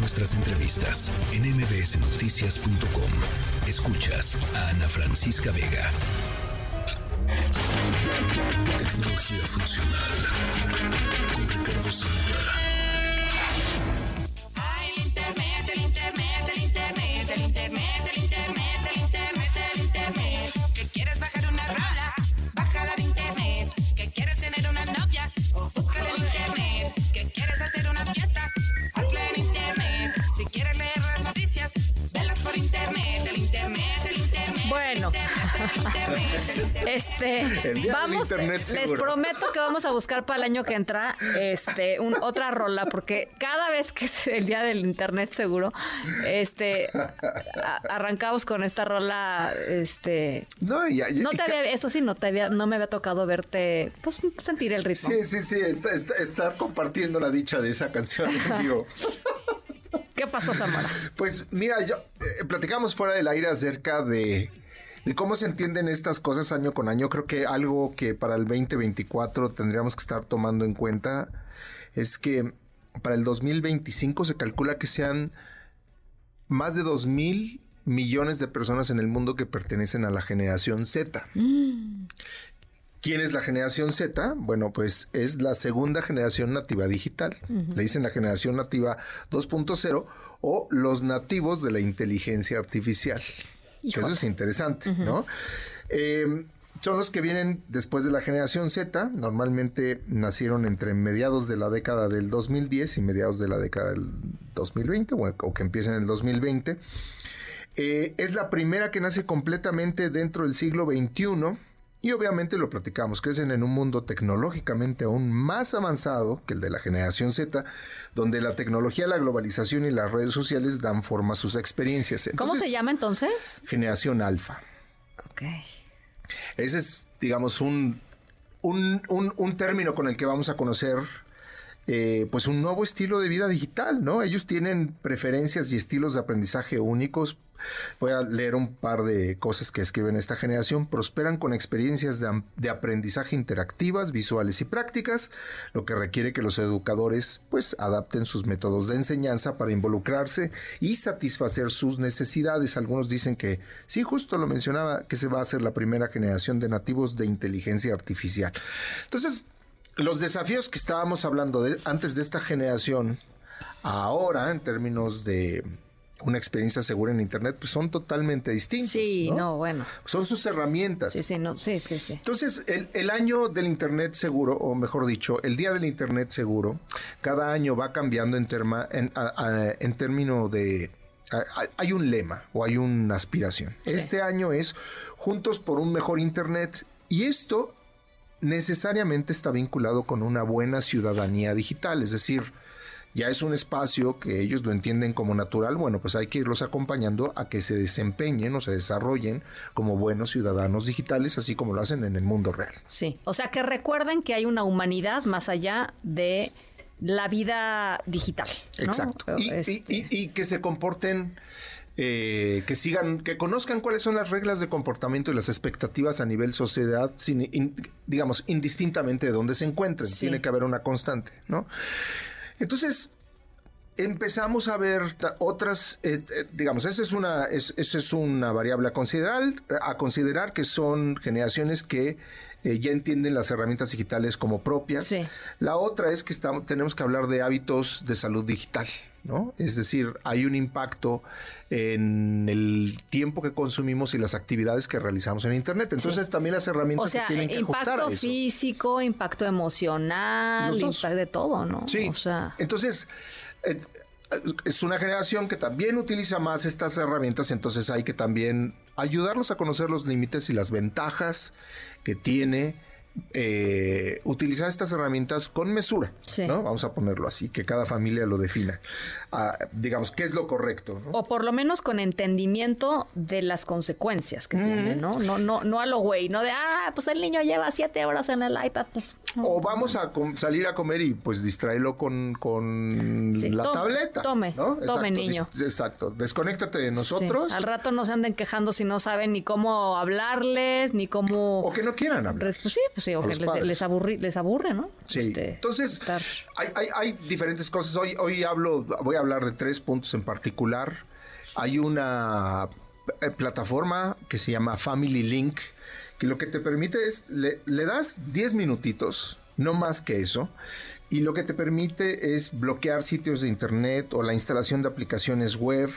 nuestras entrevistas en mbsnoticias.com. Escuchas a Ana Francisca Vega. Tecnología funcional con Ricardo Zamora. Este, El día del vamos, internet les prometo que vamos a buscar para el año que entra este, un- otra rola, porque cada vez que es el día del internet seguro, este, a- arrancamos con esta rola, este, No, ya, ya- no te había, eso sí, no te había, no me había tocado verte, pues sentir el ritmo. Sí, sí, sí, está- está- estar compartiendo la dicha de esa canción. ¿Qué pasó, Zamora? Pues mira, yo eh, platicamos fuera del aire acerca de, de cómo se entienden estas cosas año con año. Creo que algo que para el 2024 tendríamos que estar tomando en cuenta es que para el 2025 se calcula que sean más de 2 mil millones de personas en el mundo que pertenecen a la generación Z. ¿Quién es la generación Z? Bueno, pues es la segunda generación nativa digital. Le dicen la generación nativa 2.0 o los nativos de la inteligencia artificial. Eso es interesante, ¿no? Eh, son los que vienen después de la generación Z. Normalmente nacieron entre mediados de la década del 2010 y mediados de la década del 2020 o, o que empiecen en el 2020. Eh, es la primera que nace completamente dentro del siglo XXI y obviamente lo platicamos, crecen en un mundo tecnológicamente aún más avanzado que el de la generación Z, donde la tecnología, la globalización y las redes sociales dan forma a sus experiencias. ¿Cómo se llama entonces? Generación alfa. Ok. Ese es, digamos, un, un, un- un término con el que vamos a conocer eh, pues un nuevo estilo de vida digital, ¿no? Ellos tienen preferencias y estilos de aprendizaje únicos. Voy a leer un par de cosas que escriben esta generación. Prosperan con experiencias de, aprendizaje interactivas, visuales y prácticas, lo que requiere que los educadores pues adapten sus métodos de enseñanza para involucrarse y satisfacer sus necesidades. Algunos dicen que, sí, justo lo mencionaba, que se va a hacer la primera generación de nativos de inteligencia artificial. Entonces, los desafíos que estábamos hablando de, antes de esta generación, ahora en términos de una experiencia segura en Internet, pues son totalmente distintos. Sí, ¿no? no, bueno. Son sus herramientas. Sí, sí, no, sí, sí, sí. Entonces, el, el año del Internet seguro, o mejor dicho, el día del Internet seguro, cada año va cambiando en, terma, en, a- a- en término de... a- Hay un lema o hay una aspiración. Sí. Este año es Juntos por un mejor Internet. Y esto necesariamente está vinculado con una buena ciudadanía digital, es decir, ya es un espacio que ellos lo entienden como natural, bueno, pues hay que irlos acompañando a que se desempeñen o se desarrollen como buenos ciudadanos digitales, así como lo hacen en el mundo real. Sí, o sea que recuerden que hay una humanidad más allá de la vida digital. ¿no? Exacto. Y, Este, y- y- y que se comporten, eh, que sigan, que conozcan cuáles son las reglas de comportamiento y las expectativas a nivel sociedad, sin, in- digamos, indistintamente de dónde se encuentren. Sí. Tiene que haber una constante, ¿no? Entonces, empezamos a ver otras, eh, eh, digamos, esa es una, es, esa es una variable a considerar, a considerar que son generaciones que eh, ya entienden las herramientas digitales como propias. Sí. La otra es que estamos, tenemos que hablar de hábitos de salud digital, ¿no? Es decir, hay un impacto en el tiempo que consumimos y las actividades que realizamos en Internet. Entonces también las herramientas o sea, se tienen que ajustar impacto a eso. físico, impacto emocional, impacto de todo, ¿no? Sí. O sea, Entonces, eh, es una generación que también utiliza más estas herramientas, entonces hay que también ayudarlos a conocer los límites y las ventajas que tiene eh, utilizar estas herramientas con mesura, Sí. ¿no? Vamos a ponerlo así, que cada familia lo defina. Ah, digamos, ¿qué es lo correcto? ¿no? o por lo menos con entendimiento de las consecuencias que tiene, ¿no? No, no, no a lo güey, no de, ah, pues el niño lleva siete horas en el iPad. Pues. O vamos a salir a comer y pues distraerlo con, con Sí, la tome, tableta. tome, ¿no? tome, Exacto, niño. Exacto. Desconéctate de Sí. nosotros. Al rato no se anden quejando si no saben ni cómo hablarles, ni cómo... O que no quieran hablar. Pues sí, Pues sí, o que los les, les, aburri- les aburre, ¿no? Sí. Este, Entonces, hay, hay- hay diferentes cosas. Hoy, hoy hablo, voy a hablar de tres puntos en particular. Hay una eh, plataforma que se llama Family Link, que lo que te permite es, le, le das 10 minutitos, no más que eso, y lo que te permite es bloquear sitios de internet o la instalación de aplicaciones web,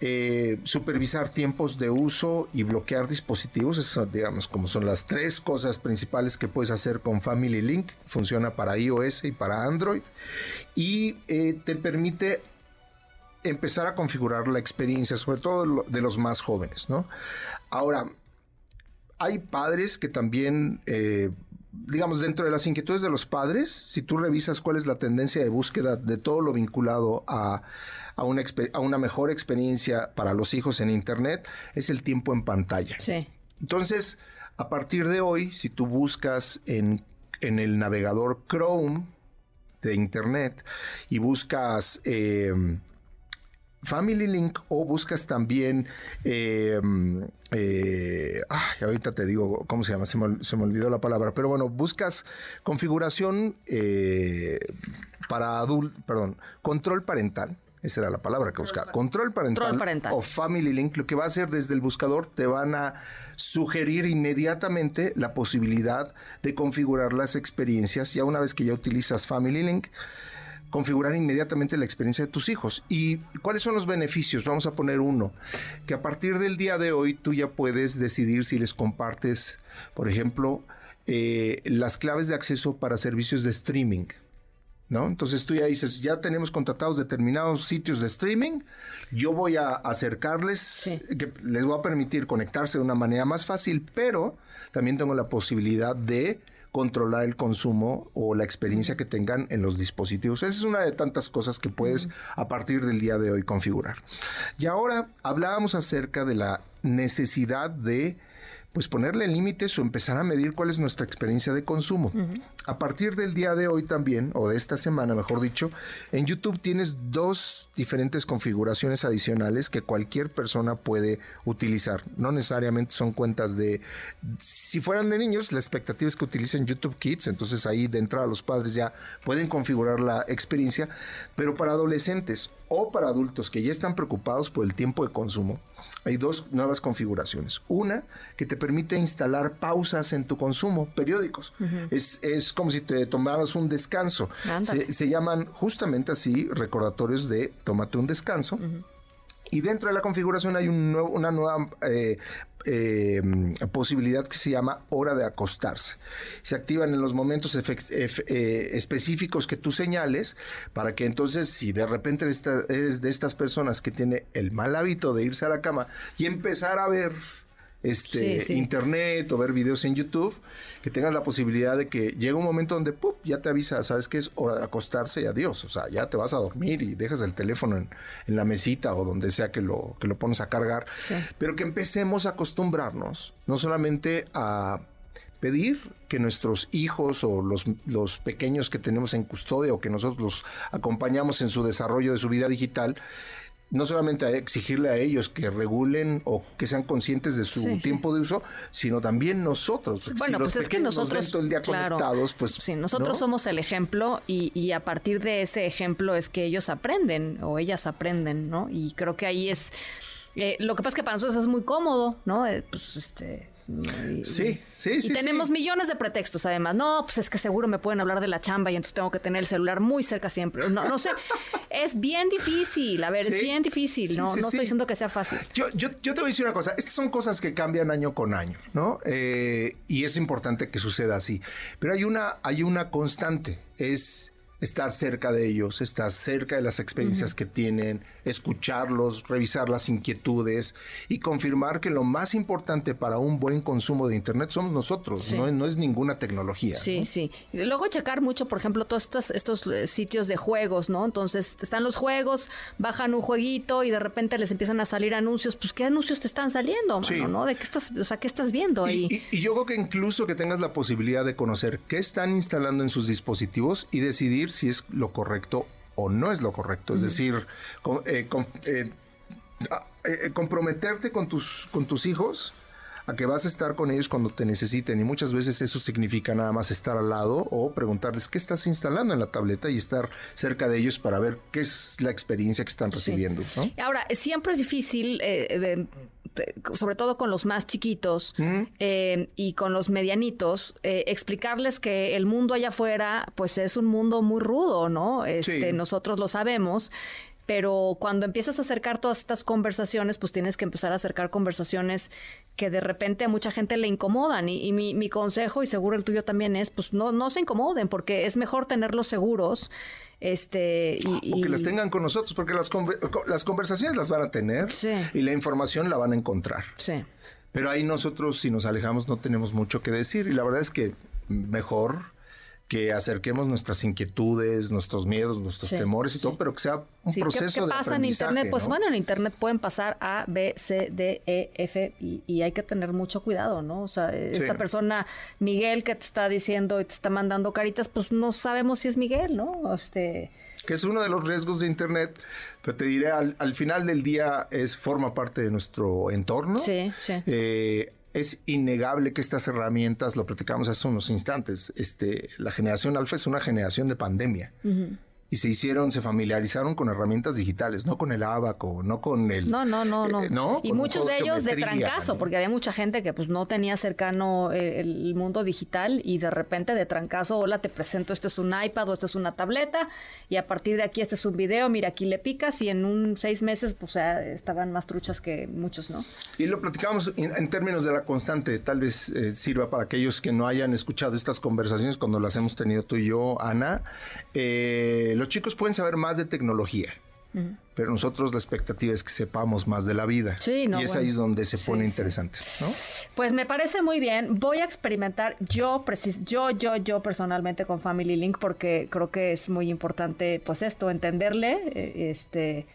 eh, supervisar tiempos de uso y bloquear dispositivos. Esas, digamos, como son las tres cosas principales que puedes hacer con Family Link. Funciona para iOS y para Android. Y eh, te permite empezar a configurar la experiencia, sobre todo de los más jóvenes, ¿no? Ahora, hay padres que también, eh, digamos, dentro de las inquietudes de los padres, si tú revisas cuál es la tendencia de búsqueda de todo lo vinculado a, a una, a una mejor experiencia para los hijos en Internet, es el tiempo en pantalla. Sí. Entonces, a partir de hoy, si tú buscas en, en el navegador Chrome de Internet y buscas eh, Family Link o buscas también, eh, eh, ay, ahorita te digo cómo se llama, se me, se me olvidó la palabra, pero bueno, buscas configuración eh, para adultos, perdón, control parental. Esa era la palabra que buscaba. Control parental, Control parental. o Family Link, lo que va a hacer desde el buscador, te van a sugerir inmediatamente la posibilidad de configurar las experiencias. Ya una vez que ya utilizas Family Link, configurar inmediatamente la experiencia de tus hijos. ¿Y cuáles son los beneficios? Vamos a poner uno, que a partir del día de hoy tú ya puedes decidir si les compartes, por ejemplo, eh, las claves de acceso para servicios de streaming. ¿No? Entonces tú ya dices, ya tenemos contratados determinados sitios de streaming, yo voy a acercarles, Sí. que les voy a permitir conectarse de una manera más fácil, pero también tengo la posibilidad de controlar el consumo o la experiencia que tengan en los dispositivos. Esa es una de tantas cosas que puedes a partir del día de hoy configurar. Y ahora hablábamos acerca de la necesidad de pues ponerle límites o empezar a medir cuál es nuestra experiencia de consumo. A partir del día de hoy también, o de esta semana mejor dicho, en YouTube tienes dos diferentes configuraciones adicionales que cualquier persona puede utilizar. No necesariamente son cuentas de... Si fueran de niños, la expectativa es que utilicen YouTube Kids, entonces ahí de entrada los padres ya pueden configurar la experiencia, pero para adolescentes o para adultos que ya están preocupados por el tiempo de consumo, hay dos nuevas configuraciones. Una que te permite instalar pausas en tu consumo, periódicos. es, es como si te tomaras un descanso. Se, se llaman justamente así recordatorios de tómate un descanso. Y dentro de la configuración hay un nuevo- una nueva eh, eh, posibilidad que se llama hora de acostarse. Se activan en los momentos eh, específicos que tú señales para que entonces si de repente esta- eres de estas personas que tiene el mal hábito de irse a la cama y empezar a ver este Sí, sí. internet o ver videos en YouTube, que tengas la posibilidad de que llegue un momento donde ¡pup! ya te avisa, sabes que es hora de acostarse y adiós, o sea, ya te vas a dormir y dejas el teléfono en, en la mesita o donde sea que lo, que lo pones a cargar, Sí. pero que empecemos a acostumbrarnos, no solamente a pedir que nuestros hijos o los, los pequeños que tenemos en custodia o que nosotros los acompañamos en su desarrollo de su vida digital, no solamente a exigirle a ellos que regulen o que sean conscientes de su Sí, sí. tiempo de uso, sino también nosotros. Bueno, si pues es que nos nosotros, ven todo el día claro, conectados, pues sí, nosotros ¿no? somos el ejemplo y, y a partir de ese ejemplo es que ellos aprenden o ellas aprenden, ¿no? Y creo que ahí es, eh, lo que pasa es que para nosotros es muy cómodo, ¿no? Eh, pues este... y- Sí, sí, y sí. tenemos sí. millones de pretextos, además. No, pues es que seguro me pueden hablar de la chamba y entonces tengo que tener el celular muy cerca siempre. No, no sé. Es bien difícil. A ver, Sí. es bien difícil. Sí, no, sí, no sí. estoy diciendo que sea fácil. Yo, yo, yo te voy a decir una cosa, estas son cosas que cambian año con año, ¿no? Eh, y es importante que suceda así. Pero hay una, hay una constante, es estar cerca de ellos, estar cerca de las experiencias que tienen, escucharlos, revisar las inquietudes y confirmar que lo más importante para un buen consumo de Internet somos nosotros, Sí. no, no es ninguna tecnología. Sí, sí. Luego checar mucho, por ejemplo, todos estos, estos eh, sitios de juegos, ¿no? Entonces están los juegos, bajan un jueguito y de repente les empiezan a salir anuncios. Pues, ¿qué anuncios te están saliendo, Sí. mano, no? ¿De qué estás, o sea, qué estás viendo ahí? Y, y- y yo creo que incluso que tengas la posibilidad de conocer qué están instalando en sus dispositivos y decidir si es lo correcto o no es lo correcto. Es decir, eh, eh, eh, comprometerte con tus, con tus hijos a que vas a estar con ellos cuando te necesiten y muchas veces eso significa nada más estar al lado o preguntarles qué estás instalando en la tableta y estar cerca de ellos para ver qué es la experiencia que están recibiendo. Ahora, siempre es difícil, eh, sobre todo con los más chiquitos eh, y con los medianitos, eh, explicarles que el mundo allá afuera, pues es un mundo muy rudo, ¿no? Este, Nosotros lo sabemos pero cuando empiezas a acercar todas estas conversaciones, pues tienes que empezar a acercar conversaciones que de repente a mucha gente le incomodan. Y, mi, consejo, y seguro el tuyo también es, pues no, no se incomoden, porque es mejor tenerlos seguros. Este, y, o que las tengan con nosotros, porque las, las conversaciones las van a tener y la información la van a encontrar. Sí. Pero ahí nosotros, si nos alejamos, no tenemos mucho que decir. Y la verdad es que mejor que acerquemos nuestras inquietudes, nuestros miedos, nuestros temores y todo, pero que sea un proceso ¿qué, qué pasa en Internet? Pues bueno, en Internet pueden pasar A, B, C, D, E, F y, hay que tener mucho cuidado, ¿no? O sea, esta persona, Miguel, que te está diciendo y te está mandando caritas, pues no sabemos si es Miguel, ¿no? Este que es uno de los riesgos de Internet, pero te diré, al, al final del día es forma parte de nuestro entorno. Sí, sí. Eh, es innegable que estas herramientas, lo platicamos hace unos instantes, este, la generación alfa es una generación de pandemia y se hicieron, se familiarizaron con herramientas digitales, no con el abaco, no con el... No, no, no, no. Eh, y muchos de ellos de trancazo, porque había mucha gente que pues no tenía cercano eh, el mundo digital y de repente de trancazo, hola, te presento, este es un iPad o este es una tableta y a partir de aquí este es un video, mira, aquí le picas y en un seis meses pues estaban más truchas que muchos, ¿no? Y lo platicamos en, términos de la constante, tal vez eh, sirva para aquellos que no hayan escuchado estas conversaciones cuando las hemos tenido tú y yo, Ana. Eh, los chicos pueden saber más de tecnología. Pero nosotros la expectativa es que sepamos más de la vida. Sí, y es ahí donde se pone interesante. Pues me parece muy bien. Voy a experimentar yo, yo, yo, yo personalmente con Family Link porque creo que es muy importante, pues esto, entenderle, eh, este,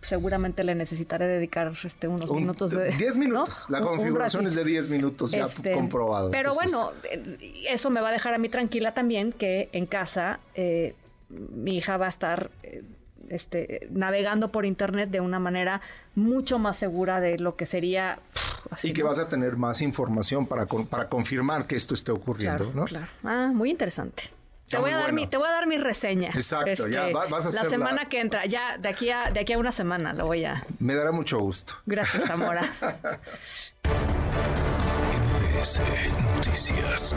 seguramente le necesitaré dedicar este, unos minutos de... 10 minutos. La configuración es de 10 minutos ya este, comprobado. Pero bueno, eh, eso me va a dejar a mí tranquila también que en casa eh, mi hija va a estar eh, este, navegando por internet de una manera mucho más segura de lo que sería. y que vas a tener más información para, para confirmar que esto esté ocurriendo, ¿no? Claro. Ah, muy interesante. Te voy, a dar mi, te voy a dar mi reseña. Exacto, ya este, vas a hacer La semana que entra, ya de aquí, a, de aquí a una semana lo voy a. Me dará mucho gusto. Gracias, Zamora. Noticias.